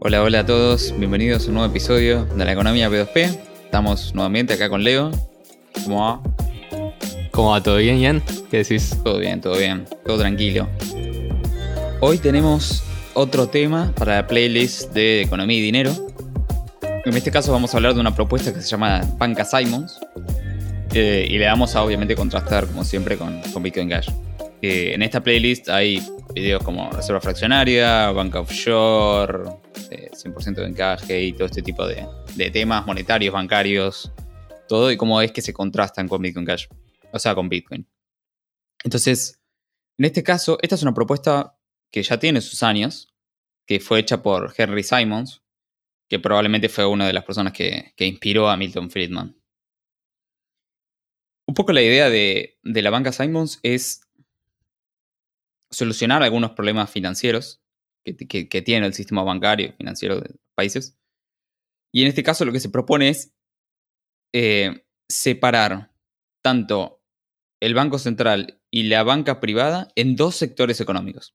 Hola, hola a todos, bienvenidos a un nuevo episodio de la economía P2P. Estamos nuevamente acá con Leo. ¿Cómo va? ¿Cómo va? ¿Todo bien, Ian? ¿Qué decís? Todo bien, todo bien, todo tranquilo. Hoy tenemos otro tema para la playlist de economía y dinero. En este caso vamos a hablar de una propuesta que se llama Banca Simons. eh, y le vamos a obviamente contrastar, como siempre, con, con Bitcoin Cash. Eh, en esta playlist hay videos como reserva fraccionaria, banca offshore, eh, 100% de encaje y todo este tipo de, temas monetarios, bancarios, todo y cómo es que se contrastan con Bitcoin Cash, o sea, con Bitcoin. Entonces, en este caso, esta es una propuesta que ya tiene sus años, que fue hecha por Henry Simons, que probablemente fue una de las personas que, que inspiró a Milton Friedman. Un poco la idea de, de la banca Simons es solucionar algunos problemas financieros que, tiene el sistema bancario financiero de países. Y en este caso lo que se propone es eh, separar tanto el Banco Central y la banca privada en dos sectores económicos.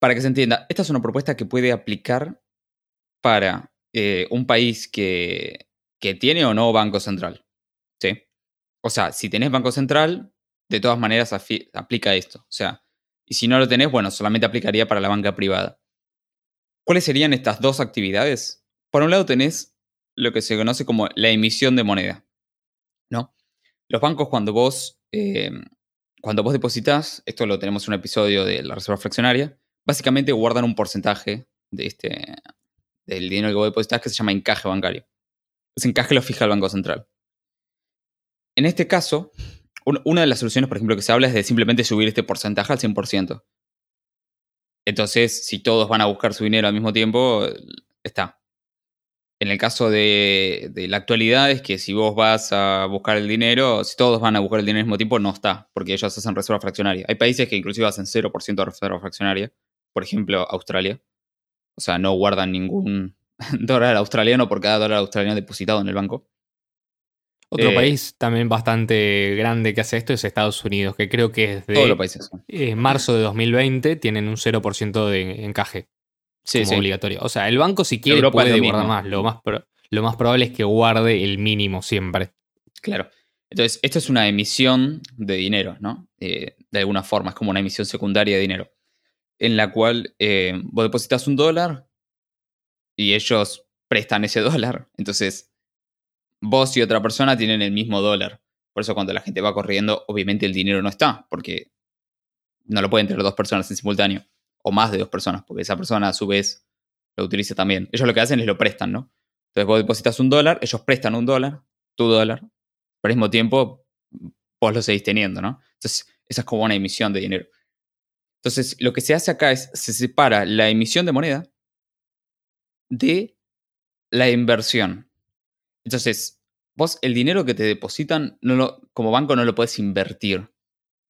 Para que se entienda, esta es una propuesta que puede aplicar para eh, un país que, que tiene o no Banco Central. ¿sí? O sea, si tenés Banco Central, de todas maneras aplica esto. O sea, y si no lo tenés, bueno, solamente aplicaría para la banca privada. ¿Cuáles serían estas dos actividades? Por un lado tenés lo que se conoce como la emisión de moneda. ¿no? Los bancos cuando vos, eh, cuando vos depositas, esto lo tenemos en un episodio de la reserva fraccionaria, básicamente guardan un porcentaje de este, del dinero que vos depositas que se llama encaje bancario. Ese encaje lo fija el Banco Central. En este caso, una de las soluciones, por ejemplo, que se habla es de simplemente subir este porcentaje al 100%. Entonces, si todos van a buscar su dinero al mismo tiempo, está. En el caso de, de la actualidad es que si vos vas a buscar el dinero, si todos van a buscar el dinero al mismo tiempo, no está, porque ellos hacen reserva fraccionaria. Hay países que inclusive hacen 0% de reserva fraccionaria, por ejemplo, Australia. O sea, no guardan ningún dólar australiano por cada dólar australiano depositado en el banco. Otro Eh, país también bastante grande que hace esto es Estados Unidos, que creo que es Todos los de países. eh, marzo de 2020 tienen un 0% de encaje Sí, como sí. obligatorio. O sea, el banco si quiere Europa puede guardar más. Lo más, pro- lo más probable es que guarde el mínimo siempre. Claro. Entonces, esto es una emisión de dinero, ¿no? Eh, de alguna forma, es como una emisión secundaria de dinero, en la cual eh, vos depositas un dólar y ellos prestan ese dólar. Entonces, vos y otra persona tienen el mismo dólar. Por eso cuando la gente va corriendo, obviamente el dinero no está, porque no lo pueden tener dos personas en simultáneo, o más de dos personas, porque esa persona a su vez lo utiliza también. Ellos lo que hacen es lo prestan, ¿no? Entonces vos depositas un dólar, ellos prestan un dólar, tu dólar, pero al mismo tiempo vos lo seguís teniendo, ¿no? Entonces, esa es como una emisión de dinero. Entonces, lo que se hace acá es, se separa la emisión de moneda de la inversión. Entonces, vos el dinero que te depositan, no lo- como banco no lo puedes invertir,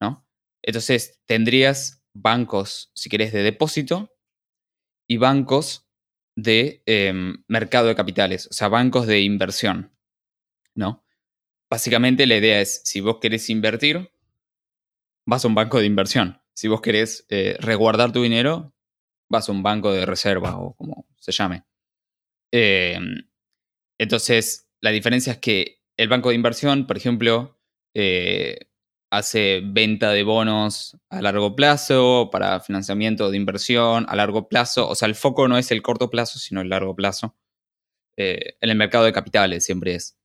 ¿no? Entonces, tendrías bancos, si querés, de depósito y bancos de em, mercado de capitales, o sea, bancos de inversión, ¿no? Básicamente la idea es, si vos querés invertir, vas a un banco de inversión. Si vos querés eh, resguardar tu dinero, vas a un banco de reserva o como se llame. Em, entonces, la diferencia es que el banco de inversión, por ejemplo, eh, hace venta de bonos a largo plazo para financiamiento de inversión a largo plazo. O sea, el foco no es el corto plazo, sino el largo plazo. Eh, en el mercado de capitales siempre es.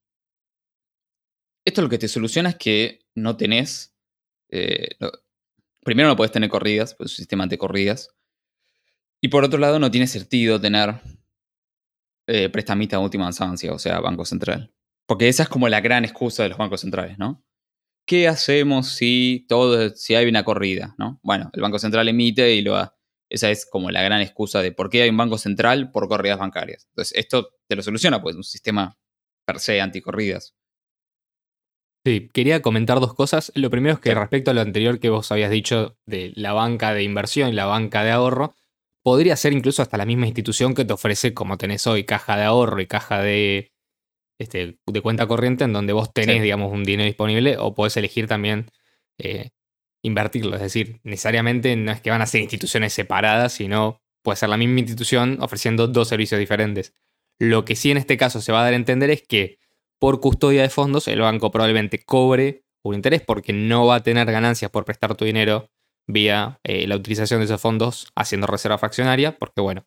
Esto lo que te soluciona es que no tenés. eh, primero no podés tener corridas, pues es un sistema de corridas. Y por otro lado, no tiene sentido tener eh, prestamista de última instancia, o sea, Banco Central. Porque esa es como la gran excusa de los bancos centrales, ¿no? ¿Qué hacemos si todo, si hay una corrida, ¿no? Bueno, el Banco Central emite y lo Esa es como la gran excusa de por qué hay un banco central por corridas bancarias. Entonces, esto te lo soluciona, pues, un sistema per se anticorridas. Sí, quería comentar dos cosas. Lo primero es que Sí. respecto a lo anterior que vos habías dicho de la banca de inversión y la banca de ahorro, podría ser incluso hasta la misma institución que te ofrece, como tenés hoy, caja de ahorro y caja de, este, de cuenta corriente, en donde vos tenés, Sí. digamos, un dinero disponible o podés elegir también eh, invertirlo. Es decir, necesariamente no es que van a ser instituciones separadas, sino puede ser la misma institución ofreciendo dos servicios diferentes. Lo que sí en este caso se va a dar a entender es que por custodia de fondos el banco probablemente cobre un interés porque no va a tener ganancias por prestar tu dinero vía eh, la utilización de esos fondos haciendo reserva fraccionaria, porque bueno,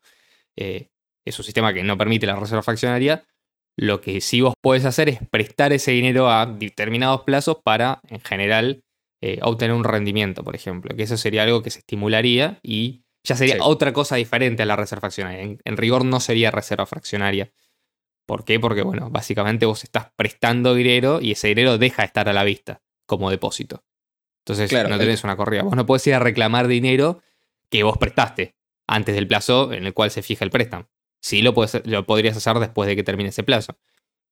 eh, es un sistema que no permite la reserva fraccionaria. Lo que sí vos podés hacer es prestar ese dinero a determinados plazos para, en general, eh, obtener un rendimiento, por ejemplo. Que eso sería algo que se estimularía y ya sería otra cosa diferente a la reserva fraccionaria. En, rigor no sería reserva fraccionaria. ¿Por qué? Porque, bueno, básicamente vos estás prestando dinero y ese dinero deja de estar a la vista como depósito. Entonces no tenés una corrida. Vos no podés ir a reclamar dinero que vos prestaste antes del plazo en el cual se fija el préstamo. Sí lo, lo podrías hacer después de que termine ese plazo.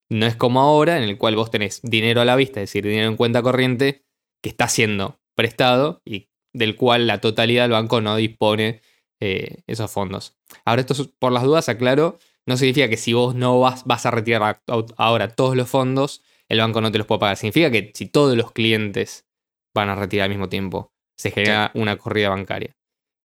No es como ahora, en el cual vos tenés dinero a la vista, es decir, dinero en cuenta corriente, que está siendo prestado y del cual la totalidad del banco no dispone eh, esos fondos. Ahora, esto por las dudas, aclaro, no significa que si vos no vas, vas a retirar ahora todos los fondos, el banco no te los puede pagar. Significa que si todos los clientes van a retirar al mismo tiempo, se genera una corrida bancaria.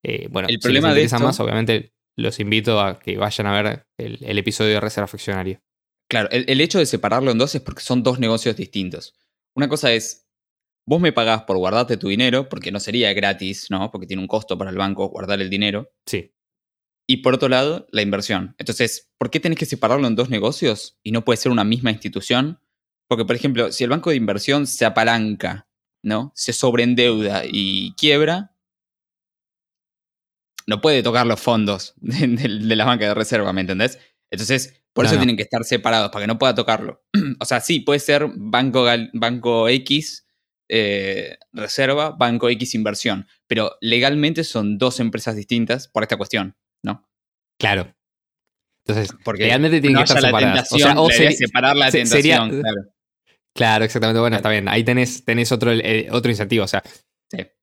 Eh, bueno, el problema si les interesa más, obviamente los invito a que vayan a ver el, episodio de Reserva Fraccionaria. Claro, el, hecho de separarlo en dos es porque son dos negocios distintos. Una cosa es, vos me pagás por guardarte tu dinero, porque no sería gratis, ¿no? Porque tiene un costo para el banco guardar el dinero. Sí. Y por otro lado, la inversión. Entonces, ¿por qué tenés que separarlo en dos negocios y no puede ser una misma institución? Porque, por ejemplo, si el banco de inversión se apalanca, ¿no? Se sobreendeuda y quiebra, no puede tocar los fondos de, la banca de reserva, ¿me entendés? Entonces, por eso tienen que estar separados, para que no pueda tocarlo. o sea, sí, puede ser banco, banco X eh, reserva, banco X inversión, pero legalmente son dos empresas distintas por esta cuestión, ¿no? Claro. Entonces, Porque legalmente tienen que estar separadas. O sea, o separar la tentación, claro. Claro, exactamente. Bueno, está bien. Ahí tenés, tenés otro, eh, otro incentivo. O sea,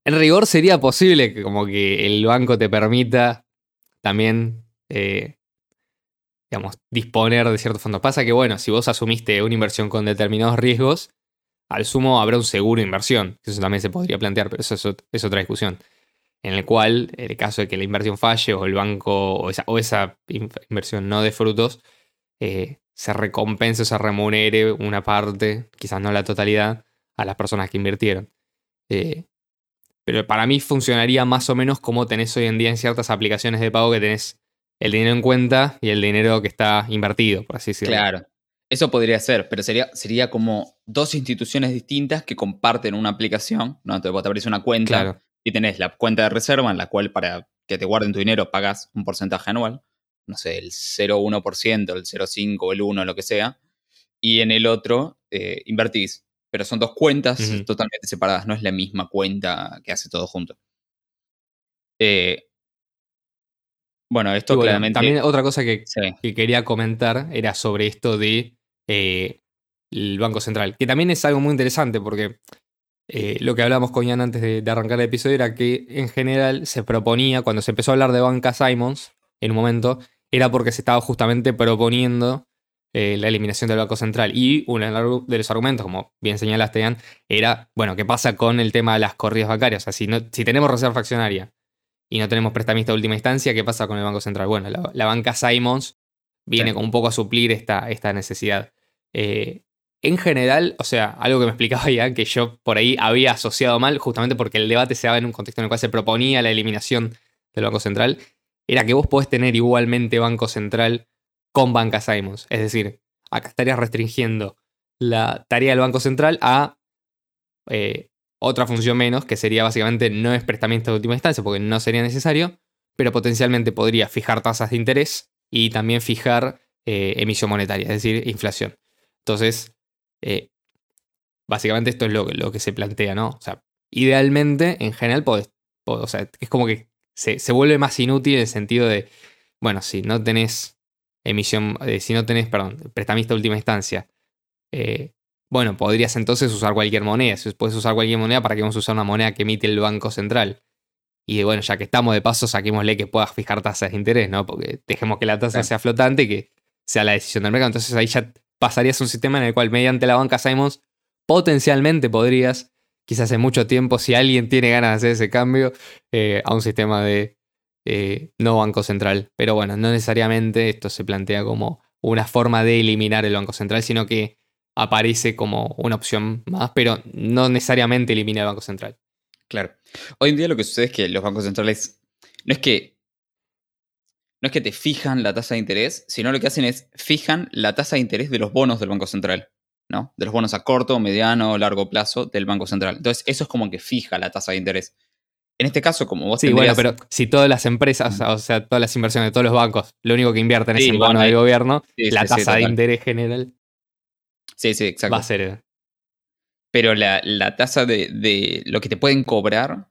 en rigor sería posible que como que el banco te permita también, eh, digamos, disponer de ciertos fondos. Pasa que, bueno, si vos asumiste una inversión con determinados riesgos, al sumo habrá un seguro de inversión. Eso también se podría plantear, pero eso es, otra discusión. En el cual, en el caso de que la inversión falle o el banco o esa, o esa inversión no dé frutos, eh, se recompense o se remunere una parte, quizás no la totalidad, a las personas que invirtieron. Eh, pero para mí funcionaría más o menos como tenés hoy en día en ciertas aplicaciones de pago que tenés el dinero en cuenta y el dinero que está invertido, por así decirlo. Claro. Eso podría ser, pero sería, sería como dos instituciones distintas que comparten una aplicación, ¿no? Entonces vos te abrís una cuenta y tenés la cuenta de reserva en la cual para que te guarden tu dinero pagas un porcentaje anual, no sé, el 0,1%, el 0,5, el 1, lo que sea, y en el otro eh, invertís pero son dos cuentas totalmente separadas, no es la misma cuenta que hace todo junto. Eh, bueno, esto claramente. También otra cosa que, quería comentar era sobre esto de eh, el Banco Central, que también es algo muy interesante porque eh, lo que hablábamos con Ian antes de, de, arrancar el episodio era que en general se proponía, cuando se empezó a hablar de banca Simons, en un momento, era porque se estaba justamente proponiendo eh, la eliminación del Banco Central. Y uno de los argumentos, como bien señalaste, Ian, era, bueno, ¿qué pasa con el tema de las corridas bancarias? O sea, si, no, si tenemos reserva fraccionaria y no tenemos prestamista de última instancia, ¿qué pasa con el Banco Central? Bueno, la, banca Simons viene como un poco a suplir esta, esta necesidad. Eh, en general, o sea, algo que me explicaba ya, que yo por ahí había asociado mal, justamente porque el debate se daba en un contexto en el cual se proponía la eliminación del Banco Central, era que vos podés tener igualmente Banco Central con Banca Simons. Es decir, acá estarías restringiendo la tarea del Banco Central a eh, otra función menos, que sería básicamente no es prestamiento de última instancia, porque no sería necesario, pero potencialmente podría fijar tasas de interés y también fijar eh, emisión monetaria, es decir, inflación. Entonces, eh, básicamente esto es lo, lo, que se plantea, ¿no? O sea, idealmente, en general, o sea, es como que se, se vuelve más inútil en el sentido de, bueno, si no tenés emisión, eh, si no tenés, perdón, prestamista de última instancia, eh, bueno, podrías entonces usar cualquier moneda. Si puedes usar cualquier moneda, ¿para que vamos a usar una moneda que emite el Banco Central? Y bueno, ya que estamos de paso, saquémosle que puedas fijar tasas de interés, ¿no? Porque dejemos que la tasa sea flotante y que sea la decisión del mercado. Entonces ahí ya pasarías a un sistema en el cual mediante la banca Simons potencialmente podrías, quizás hace mucho tiempo, si alguien tiene ganas de hacer ese cambio, eh, a un sistema de eh, no Banco Central. Pero bueno, no necesariamente esto se plantea como una forma de eliminar el Banco Central, sino que aparece como una opción más, pero no necesariamente elimina el Banco Central. Claro. Hoy en día lo que sucede es que los bancos centrales no es que no es que te fijan la tasa de interés, sino lo que hacen es fijan la tasa de interés de los bonos del Banco Central, ¿no? De los bonos a corto, mediano, largo plazo del Banco Central. Entonces, eso es como que fija la tasa de interés. En este caso, como vos Sí, bueno, pero si todas las empresas, o sea, todas las inversiones de todos los bancos, lo único que invierten es en bonos del gobierno, la tasa de interés general Sí, sí, exacto. va a ser. Pero la, tasa de, de, lo que te pueden cobrar,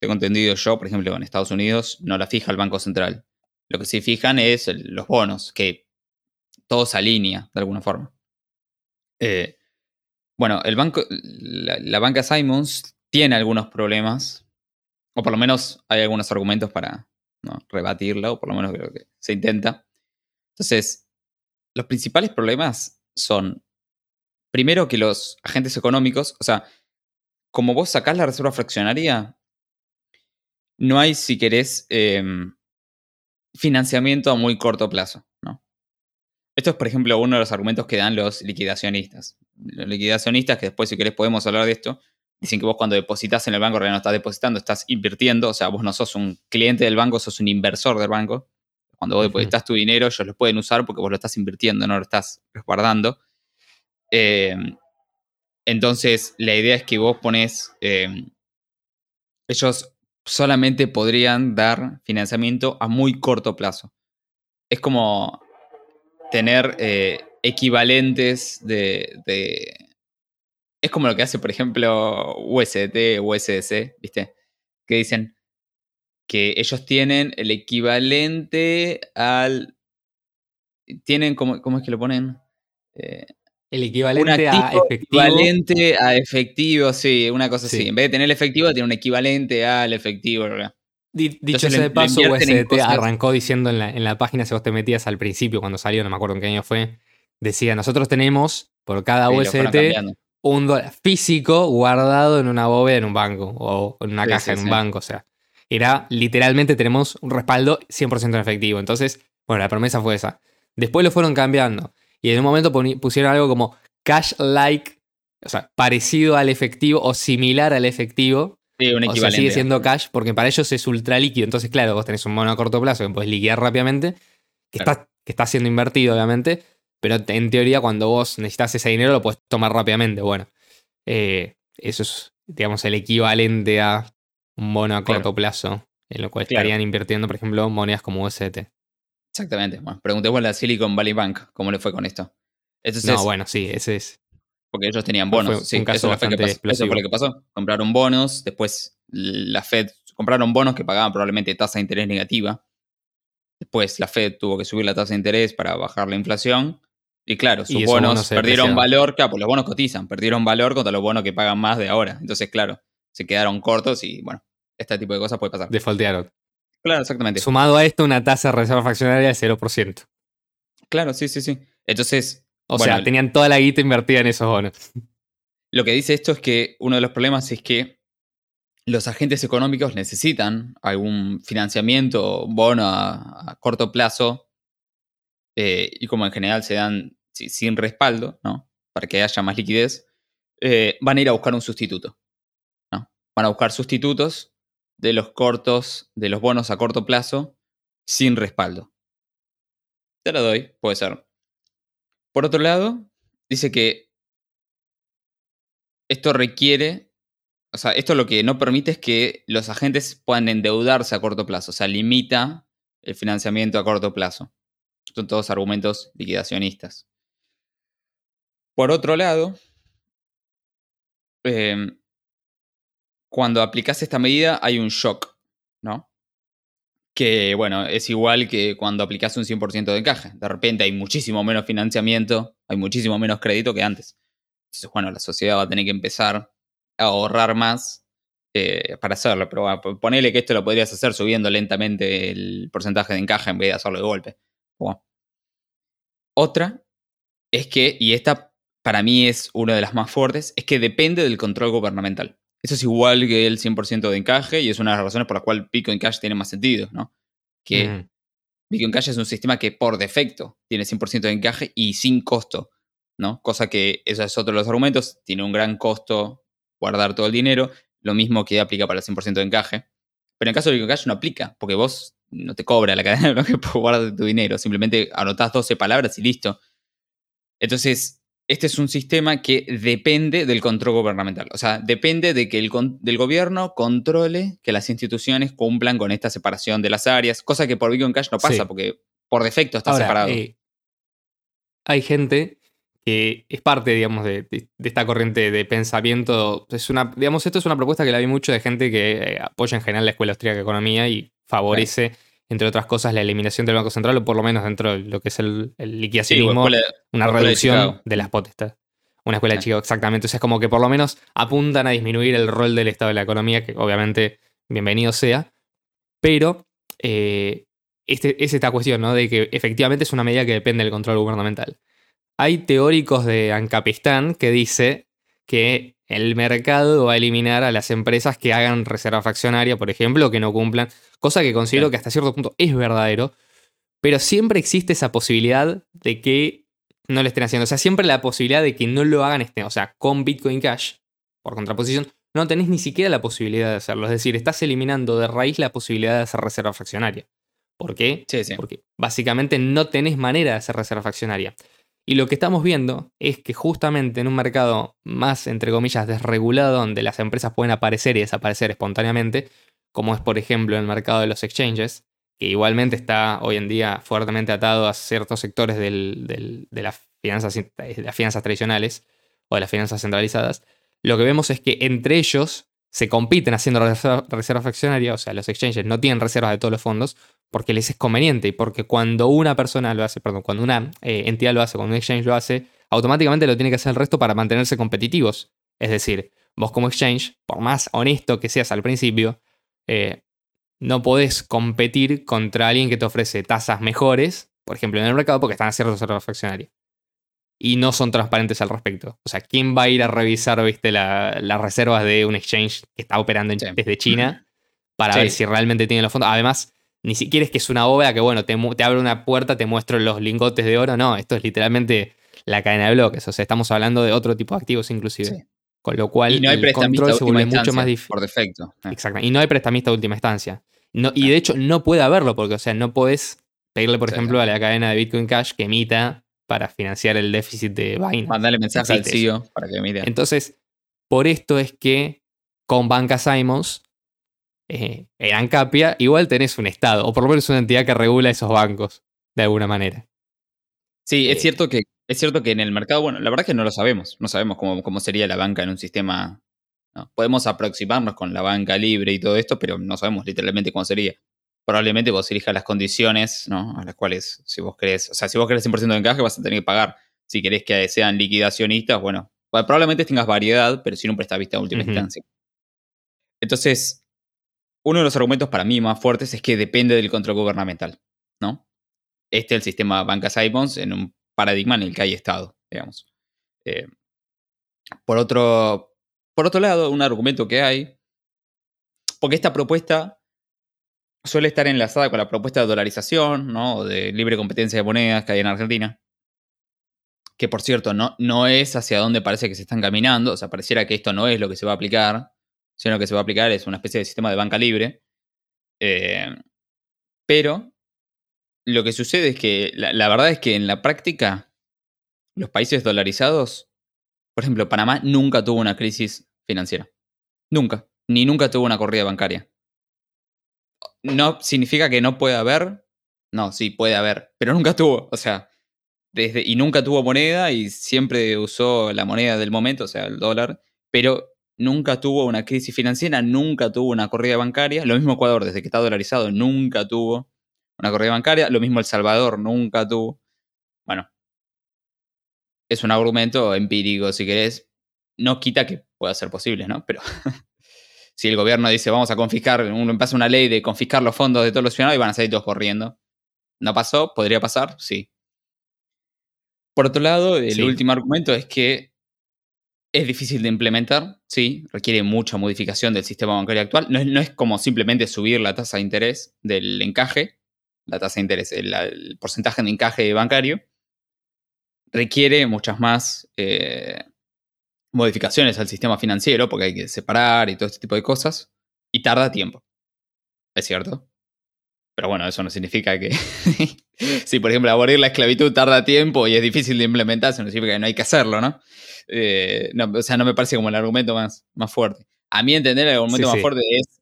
tengo entendido yo, por ejemplo, en Estados Unidos, no la fija el Banco Central. Lo que sí fijan es los bonos, que todo se alinea de alguna forma. Eh, bueno, el banco, la, banca Simons tiene algunos problemas, o por lo menos hay algunos argumentos para rebatirla, o por lo menos creo que se intenta. Entonces, los principales problemas son, primero, que los agentes económicos, o sea, como vos sacás la reserva fraccionaria, no hay, si querés, em, financiamiento a muy corto plazo. Esto es, por ejemplo, uno de los argumentos que dan los liquidacionistas. Los liquidacionistas, que después, si querés, podemos hablar de esto, dicen que vos cuando depositas en el banco, realmente no estás depositando, estás invirtiendo. O sea, vos no sos un cliente del banco, sos un inversor del banco. Cuando vos depositas tu dinero, ellos lo pueden usar porque vos lo estás invirtiendo, no lo estás resguardando. Em, entonces, la idea es que vos pones. Em, ellos solamente podrían dar financiamiento a muy corto plazo. Es como tener eh, equivalentes de, Es como lo que hace, por ejemplo, USDT USDC, ¿viste? Que dicen que ellos tienen el equivalente al... Tienen, ¿cómo, cómo es que lo ponen? Eh, el equivalente a efectivo. Equivalente a efectivo, sí, una cosa así. En vez de tener el efectivo, tiene un equivalente al efectivo. Dicho sea de paso, USDT arrancó diciendo en la, en la, página, si vos te metías al principio, cuando salió, no me acuerdo en qué año fue, decía, nosotros tenemos por cada USDT un dólar físico guardado en una bóveda en un banco o en una caja en un banco. O sea, era literalmente tenemos un respaldo 100% en efectivo. Entonces, bueno, la promesa fue esa. Después lo fueron cambiando. Y en un momento pusieron algo como cash-like, o sea, parecido al efectivo o similar al efectivo. Sí, un equivalente. O sea, sigue siendo cash porque para ellos es ultra líquido. Entonces, claro, vos tenés un mono a corto plazo que podés liquidar rápidamente, que, está, que está siendo invertido, obviamente, pero en teoría cuando vos necesitas ese dinero lo puedes tomar rápidamente. Bueno, eh, eso es, digamos, el equivalente a un bono a corto plazo, en lo cual estarían invirtiendo, por ejemplo, monedas como USDT. Exactamente. Bueno, preguntémosle a Silicon Valley Bank cómo le fue con esto. no, bueno, sí, ese es. Porque ellos tenían bonos. sí, eso, fue eso, fue lo que pasó. Compraron bonos, después la Fed compraron bonos que pagaban probablemente tasa de interés negativa. Después la Fed tuvo que subir la tasa de interés para bajar la inflación. Y claro, sus bonos, perdieron valor. Claro, pues los bonos cotizan, perdieron valor contra los bonos que pagan más de ahora. Entonces, claro, se quedaron cortos y bueno, este tipo de cosas puede pasar. Defaultearon. Claro, exactamente. Sumado a esto, una tasa de reserva fraccionaria de 0%. Claro, sí, sí, sí. Entonces. O sea, tenían toda la guita invertida en esos bonos. Lo que dice esto es que uno de los problemas es que los agentes económicos necesitan algún financiamiento, bono a, corto plazo, eh, y como en general se dan sin respaldo, ¿no? Para que haya más liquidez, eh, van a ir a buscar un sustituto. ¿no? Van a buscar sustitutos de los cortos, de los bonos a corto plazo, sin respaldo. Te lo doy, puede ser. Por otro lado, dice que esto requiere, o sea, esto lo que no permite es que los agentes puedan endeudarse a corto plazo, o sea, limita el financiamiento a corto plazo. Son todos argumentos liquidacionistas. Por otro lado, eh, cuando aplicas esta medida hay un shock, ¿no? Que, bueno, es igual que cuando aplicas un 100% de encaje. De repente hay muchísimo menos financiamiento, hay muchísimo menos crédito que antes. Entonces, bueno, la sociedad va a tener que empezar a ahorrar más eh, para hacerlo. Pero bueno, ponele que esto lo podrías hacer subiendo lentamente el porcentaje de encaje en vez de hacerlo de golpe. Otra es que, y esta para mí es una de las más fuertes, es que depende del control gubernamental. Eso es igual que el 100% de encaje y es una de las razones por la cual Bitcoin Cash tiene más sentido, ¿no? que mm. Bitcoin Cash es un sistema que por defecto tiene 100% de encaje y sin costo, ¿no? Cosa que, eso es otro de los argumentos, tiene un gran costo guardar todo el dinero, lo mismo que aplica para el 100% de encaje. Pero en el caso de Bitcoin Cash no aplica, porque vos no te cobra la cadena de bloque por guardar tu dinero, simplemente anotás 12 palabras y listo. Entonces, este es un sistema que depende del control gubernamental. O sea, depende de que el del gobierno controle que las instituciones cumplan con esta separación de las áreas, cosa que por Bitcoin Cash no pasa, porque por defecto está separado. Eh, hay gente que es parte, digamos, de, esta corriente de pensamiento. Es una, digamos, esto es una propuesta que la vi mucho de gente que eh, apoya en general la Escuela Austríaca de Economía y favorece entre otras cosas, la eliminación del Banco Central, o por lo menos dentro de lo que es el, el liquidacionismo, una reducción de, las potestades. Una escuela de Chicago, exactamente. O sea, es como que por lo menos apuntan a disminuir el rol del Estado de la economía, que obviamente bienvenido sea. Pero eh, este, es esta cuestión, ¿no? De que efectivamente es una medida que depende del control gubernamental. Hay teóricos de Ancapistán que dice que el mercado va a eliminar a las empresas que hagan reserva fraccionaria, por ejemplo, que no cumplan, cosa que considero que hasta cierto punto es verdadero, pero siempre existe esa posibilidad de que no lo estén haciendo. O sea, siempre la posibilidad de que no lo hagan, este, o sea, con Bitcoin Cash, por contraposición, no tenés ni siquiera la posibilidad de hacerlo. Es decir, estás eliminando de raíz la posibilidad de hacer reserva fraccionaria. ¿Por qué? Porque básicamente no tenés manera de hacer reserva fraccionaria. Y lo que estamos viendo es que justamente en un mercado más, entre comillas, desregulado, donde las empresas pueden aparecer y desaparecer espontáneamente, como es por ejemplo el mercado de los exchanges, que igualmente está hoy en día fuertemente atado a ciertos sectores de, las finanzas, de las finanzas tradicionales o de las finanzas centralizadas, lo que vemos es que entre ellos se compiten haciendo reserva, reserva o sea, los exchanges no tienen reservas de todos los fondos, porque les es conveniente y porque cuando una persona lo hace, perdón, cuando una eh, entidad lo hace, cuando un exchange lo hace, automáticamente lo tiene que hacer el resto para mantenerse competitivos. Es decir, vos como exchange, por más honesto que seas al principio, eh, no podés competir contra alguien que te ofrece tasas mejores, por ejemplo, en el mercado, porque están haciendo reserva fraccionaria. Y no son transparentes al respecto. O sea, ¿quién va a ir a revisar viste, las reservas de un exchange que está operando desde China para ver si realmente tiene los fondos? Además, ni siquiera es que es una bóveda que, bueno, te, abre una puerta, te muestro los lingotes de oro. No, esto es literalmente la cadena de bloques. O sea, estamos hablando de otro tipo de activos inclusive. Con lo cual el control se vuelve mucho más difícil. Por defecto. Eh. Exacto. Y no hay prestamista de última instancia. No, y de hecho no puede haberlo, porque, o sea, no puedes pedirle, por ejemplo, a la cadena de Bitcoin Cash que emita para financiar el déficit de Binance. Mandarle mensaje al CEO para que emita. Entonces, por esto es que con Banca Simons eh, en Ancapia, igual tenés un Estado, o por lo menos una entidad que regula esos bancos, de alguna manera. Sí, es, eh, cierto que, es cierto que en el mercado, bueno, la verdad es que no lo sabemos, no sabemos cómo, cómo sería la banca en un sistema. Podemos aproximarnos con la banca libre y todo esto, pero no sabemos literalmente cómo sería. Probablemente vos elijas las condiciones ¿no? a las cuales, si vos querés, o sea, si vos querés 100% de encaje, vas a tener que pagar. Si querés que sean liquidacionistas, bueno, probablemente tengas variedad, pero sin un prestavista en última instancia. Entonces, uno de los argumentos para mí más fuertes es que depende del control gubernamental, ¿no? Este es el sistema Banca Simons en un paradigma en el que hay Estado, digamos. Eh, por, otro, por otro lado, un argumento que hay, porque esta propuesta suele estar enlazada con la propuesta de dolarización, ¿no? De libre competencia de monedas que hay en Argentina, que por cierto no, no es hacia donde parece que se están caminando, o sea, pareciera que esto no es lo que se va a aplicar, sino que se va a aplicar es una especie de sistema de banca libre. Eh, pero lo que sucede es que la, verdad es que en la práctica los países dolarizados, por ejemplo, Panamá nunca tuvo una crisis financiera. Nunca. Ni nunca tuvo una corrida bancaria. No significa que no pueda haber. No, sí, puede haber. Pero nunca tuvo. O sea, y nunca tuvo moneda y siempre usó la moneda del momento, o sea, el dólar. Pero nunca tuvo una crisis financiera, nunca tuvo una corrida bancaria. Lo mismo Ecuador, desde que está dolarizado, nunca tuvo una corrida bancaria. Lo mismo El Salvador, nunca tuvo. Bueno, es un argumento empírico, si querés. No quita que pueda ser posible, ¿no? Pero si el gobierno dice vamos a confiscar, uno pasa una ley de confiscar los fondos de todos los ciudadanos y van a salir todos corriendo. ¿No pasó? ¿Podría pasar? Sí. Por otro lado, el último argumento es que es difícil de implementar, sí, requiere mucha modificación del sistema bancario actual. No es, como simplemente subir la tasa de interés del encaje, la tasa de interés, el, el porcentaje de encaje bancario, requiere muchas más eh, modificaciones al sistema financiero, porque hay que separar y todo este tipo de cosas, y tarda tiempo. ¿Es cierto? Pero bueno, eso no significa que si, por ejemplo, abolir la esclavitud tarda tiempo y es difícil de implementar, eso no significa que no hay que hacerlo, ¿no? Eh, o sea, no me parece como el argumento más, más fuerte. A mí entender el argumento más fuerte es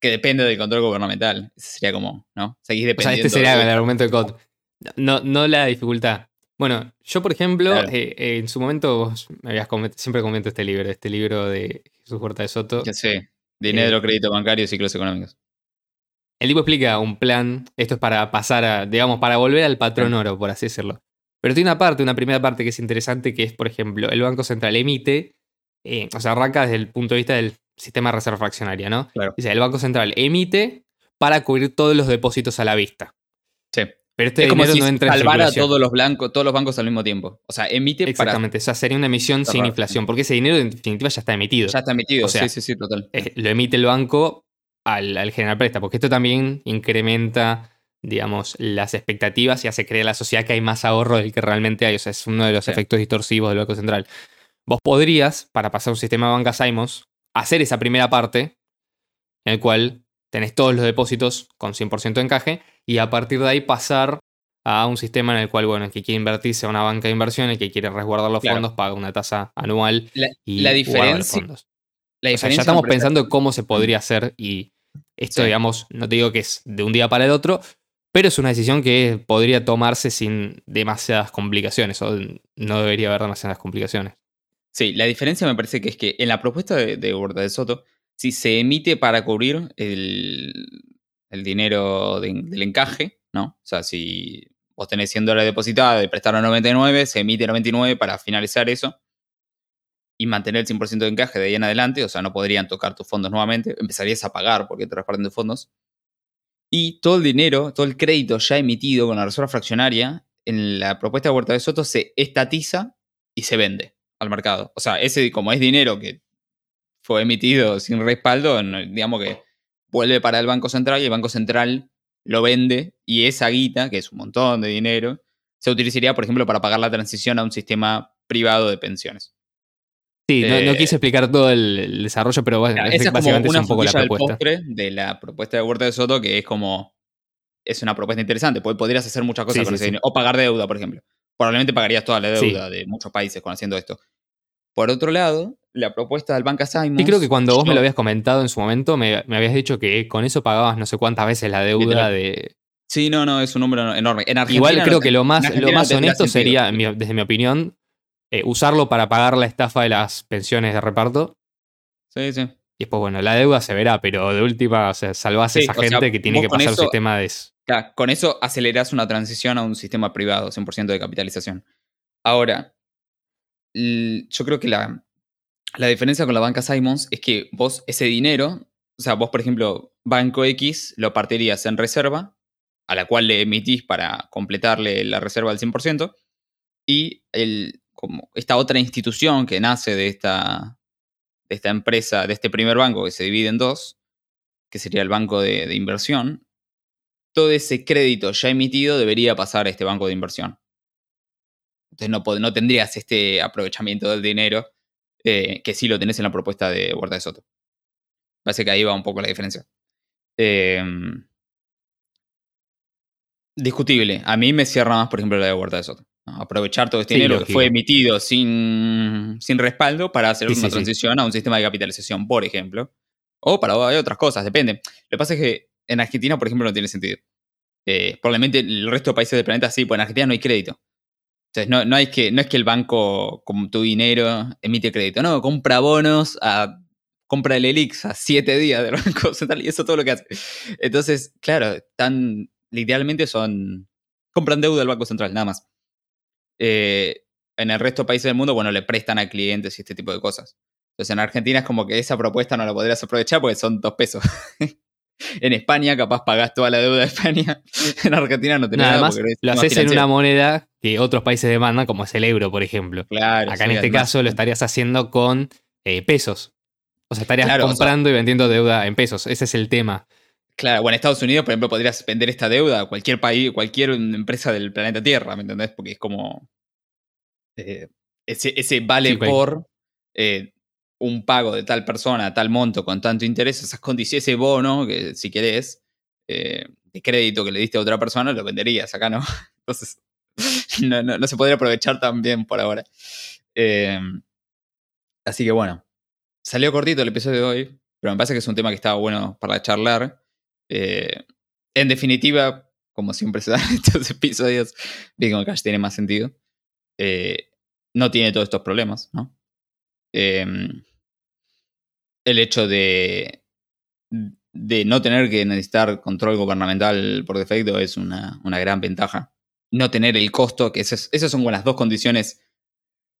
que depende del control gubernamental. Ese sería como, ¿no? Seguís dependiendo. O sea, este sería el argumento de COD. No, no la dificultad. Bueno, yo por ejemplo, eh, eh, en su momento vos me habías siempre comento este libro, este libro de Jesús Huerta de Soto. Ya sé, dinero, eh, crédito bancario, ciclos económicos. El libro explica un plan, esto es para pasar a, digamos, para volver al patrón oro, por así decirlo. Pero tiene una parte, una primera parte que es interesante, que es, por ejemplo, el Banco Central emite, o sea, arranca desde el punto de vista del sistema de reserva fraccionaria, ¿no? Claro. Dice, el Banco Central emite para cubrir todos los depósitos a la vista. Sí. Pero este es como si no entra salvara a todos los, blancos, todos los bancos al mismo tiempo. O sea, emite Exactamente, o sea, sería una emisión sin inflación, porque ese dinero en definitiva ya está emitido. Ya está emitido, sí, sí, sí, total. lo emite el banco al, al generar préstamo, porque esto también incrementa, digamos, las expectativas y hace creer a la sociedad que hay más ahorro del que realmente hay. O sea, es uno de los efectos distorsivos del Banco Central. Vos podrías, para pasar un sistema de banca Simons, hacer esa primera parte, en el cual tenés todos los depósitos con 100% de encaje y a partir de ahí pasar a un sistema en el cual, bueno, el que quiere invertirse a una banca de inversión, el que quiere resguardar los fondos, paga una tasa anual la, y la diferencia, fondos. La diferencia ya estamos pensando en cómo se podría hacer y esto, digamos, no te digo que es de un día para el otro, pero es una decisión que podría tomarse sin demasiadas complicaciones o no debería haber demasiadas complicaciones. Sí, la diferencia me parece que es que en la propuesta de, de de Soto, si se emite para cubrir el, dinero del encaje, ¿no? O sea, si vos tenés 100 dólares depositados y prestaron 99, se emite 99 para finalizar eso y mantener el 100% de encaje de ahí en adelante, o sea, no podrían tocar tus fondos nuevamente, empezarías a pagar porque te reparten tus fondos. Y todo el dinero, todo el crédito ya emitido con la reserva fraccionaria, en la propuesta de Huerta de Soto se estatiza y se vende al mercado. O sea, ese como es dinero que fue emitido sin respaldo, digamos que vuelve para el Banco Central y el Banco Central lo vende y esa guita, que es un montón de dinero, se utilizaría, por ejemplo, para pagar la transición a un sistema privado de pensiones. Sí, no, eh, quise explicar todo el, desarrollo, pero bueno, es básicamente es un poco la propuesta. de la propuesta de Huerta de Soto, que es como. Es una propuesta interesante, podrías hacer muchas cosas con ese dinero. O pagar deuda, por ejemplo. Probablemente pagarías toda la deuda de muchos países con haciendo esto. Por otro lado, la propuesta del Banca Simons. Y creo que cuando vos me lo habías comentado en su momento, me, habías dicho que con eso pagabas no sé cuántas veces la deuda de. Sí, no, no, es un número enorme. Igual creo que lo más, lo más honesto sería, desde mi opinión, eh, usarlo para pagar la estafa de las pensiones de reparto. Sí, sí. Y después, bueno, la deuda se verá, pero de última, o sea, salvás a esa gente que tiene que pasar el sistema de. con eso acelerás una transición a un sistema privado, 100% de capitalización. Ahora, yo creo que la, la diferencia con la banca Simons es que vos ese dinero, o sea, vos por ejemplo, Banco X lo partirías en reserva, a la cual le emitís para completarle la reserva al 100%, y el, como esta otra institución que nace de esta, de esta empresa, de este primer banco que se divide en dos, que sería el banco de, de inversión, todo ese crédito ya emitido debería pasar a este banco de inversión. Entonces no, no tendrías este aprovechamiento del dinero eh, que sí lo tenés en la propuesta de Huerta de Soto. Parece que ahí va un poco la diferencia. Em, discutible. A mí me cierra más, por ejemplo, la de Huerta de Soto. Aprovechar todo este dinero que fue emitido sin, sin respaldo para hacer una transición a un sistema de capitalización, por ejemplo. O para otras cosas, depende. Lo que pasa es que en Argentina, por ejemplo, no tiene sentido. Eh, probablemente el resto de países del planeta sí, pues en Argentina no hay crédito. Entonces, no, no, hay que, no es que el banco, con tu dinero, emite crédito. No, compra bonos a. Compra el ELIX a siete días del Banco Central y eso es todo lo que hace. Entonces, claro, tan. Literalmente son. Compran deuda del Banco Central, nada más. Eh, en el resto de países del mundo, bueno, le prestan a clientes y este tipo de cosas. Entonces, en Argentina es como que esa propuesta no la podrías aprovechar porque son dos pesos. en España capaz pagás toda la deuda de España. en Argentina no tenés nada. Además, lo haces en una moneda que otros países demandan, como es el euro, por ejemplo. Claro. Acá en este caso lo estarías haciendo con eh, pesos. O sea, estarías comprando y vendiendo deuda en pesos. Ese es el tema. Claro, bueno, Estados Unidos, por ejemplo, podrías vender esta deuda a cualquier país, cualquier empresa del planeta Tierra, ¿me entendés? Porque es como. eh, ese, ese vale Sí, por eh, un pago de tal persona, tal monto, con tanto interés, esas condiciones, ese bono, que si querés, eh, de crédito que le diste a otra persona, lo venderías. Acá no. Entonces, no, no- no se podría aprovechar tan bien por ahora. Eh, así que bueno, salió cortito el episodio de hoy, pero me parece que es un tema que estaba bueno para charlar. Eh, en definitiva, como siempre se dan estos episodios, Bitcoin Cash tiene más sentido. Eh, no tiene todos estos problemas, ¿no? Eh, el hecho de, de no tener que necesitar control gubernamental por defecto es una, una gran ventaja. No tener el costo, que esas, esas son las dos condiciones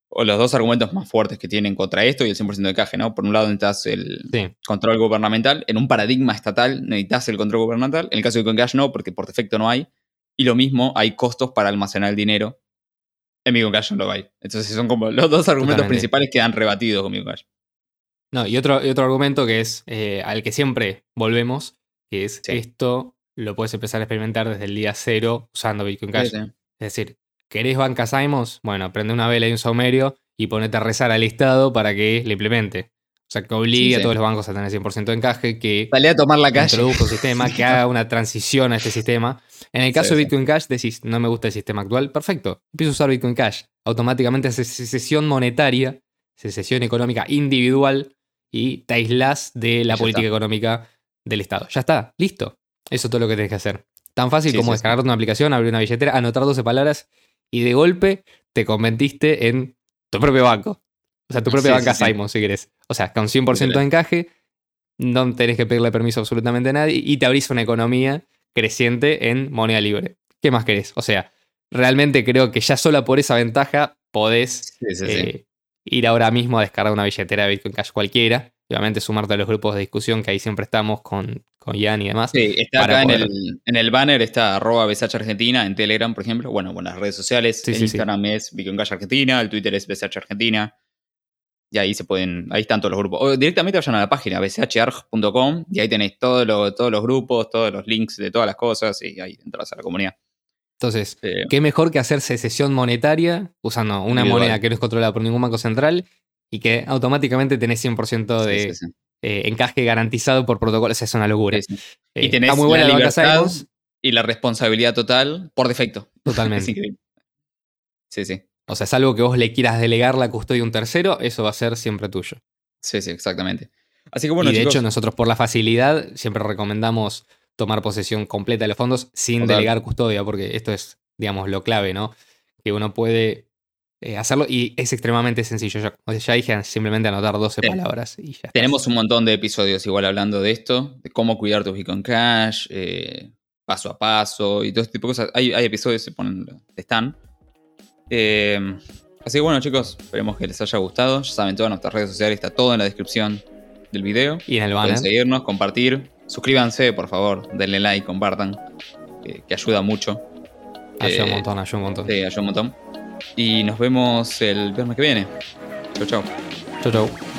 o los dos argumentos más fuertes que tienen contra esto y el 100% de caje, ¿no? Por un lado necesitas el Sí, control gubernamental. En un paradigma estatal necesitas el control gubernamental. En el caso de Bitcoin Cash no, porque por defecto no hay. Y lo mismo, hay costos para almacenar el dinero. En Bitcoin Cash no lo hay. Entonces son como los dos argumentos Totalmente. principales que han rebatido con Bitcoin Cash. No, y otro, y otro argumento que es eh, al que siempre volvemos, que es Sí. esto lo puedes empezar a experimentar desde el día cero usando Bitcoin Cash. Sí, sí. Es decir, ¿querés banca Simons? Bueno, prende una vela y un saumerio y ponete a rezar al Estado para que le implemente. O sea, que obligue Sí, a todos los bancos a tener 100% de encaje, que Salí a tomar la calle. introduzca un sistema, que haga una transición a este sistema. En el caso de. Bitcoin Cash, decís, no me gusta el sistema actual, perfecto, empiezo a usar Bitcoin Cash. Automáticamente hace secesión monetaria, secesión económica individual y te aislás de la Ya política está. económica del Estado. Ya está, listo. Eso es todo lo que tenés que hacer. Tan fácil Sí, como sí, sí. descargarte una aplicación, abrir una billetera, anotar 12 palabras y de golpe te convertiste en tu propio banco. O sea, tu propia banca. Simon, si querés. O sea, con 100% de encaje, no tenés que pedirle permiso absolutamente a nadie y te abrís una economía creciente en moneda libre. ¿Qué más querés? O sea, realmente creo que ya sola por esa ventaja podés eh, ir ahora mismo a descargar una billetera de Bitcoin Cash cualquiera. Obviamente sumarte a los grupos de discusión que ahí siempre estamos con, con Ian y demás. Sí, está acá en el, en el banner, está arroba BSH Argentina, en Telegram, por ejemplo. Bueno, bueno, las redes sociales. Sí, el sí, sí. Instagram es Cash Argentina, el Twitter es BSH Argentina. Y ahí se pueden, ahí están todos los grupos. O directamente vayan a la página bsharg.com y ahí tenéis todo lo- todos los grupos, todos los links de todas las cosas y ahí entras a la comunidad. Entonces, Eh, ¿qué mejor que hacer secesión monetaria usando una moneda que no es controlada por ningún banco central y que automáticamente tenés 100% sí, de sí, sí. eh, encaje garantizado por protocolos? Es una locura. Eh, Y tenés está muy buena la libertad y la responsabilidad total por defecto. Es totalmente. increíble. Sí, sí. O sea, es algo que vos le quieras delegar la custodia a un tercero, eso va a ser siempre tuyo. Sí, sí, exactamente. Así que bueno, y de chicos, hecho, nosotros por la facilidad siempre recomendamos tomar posesión completa de los fondos sin Total. delegar custodia, porque esto es, digamos, lo clave, ¿no? Que uno puede eh, hacerlo y es extremadamente sencillo. Ya, o sea, ya dije simplemente anotar 12 Sí. palabras y ya está. Tenemos un montón de episodios igual hablando de esto, de cómo cuidar tu Bitcoin Cash, eh, paso a paso y todo este tipo de cosas. Hay, hay episodios que se ponen, están. Eh, así que bueno chicos, esperemos que les haya gustado. Ya saben, todas nuestras redes sociales está todo en la descripción del video. Y en el Pueden banner. seguirnos, compartir. Suscríbanse, por favor, denle like, compartan, que, ayuda mucho. Ayuda un montón, ayuda un montón. Sí, ayuda un montón. Y nos vemos el viernes que viene. Chau, chau. Chau, chau.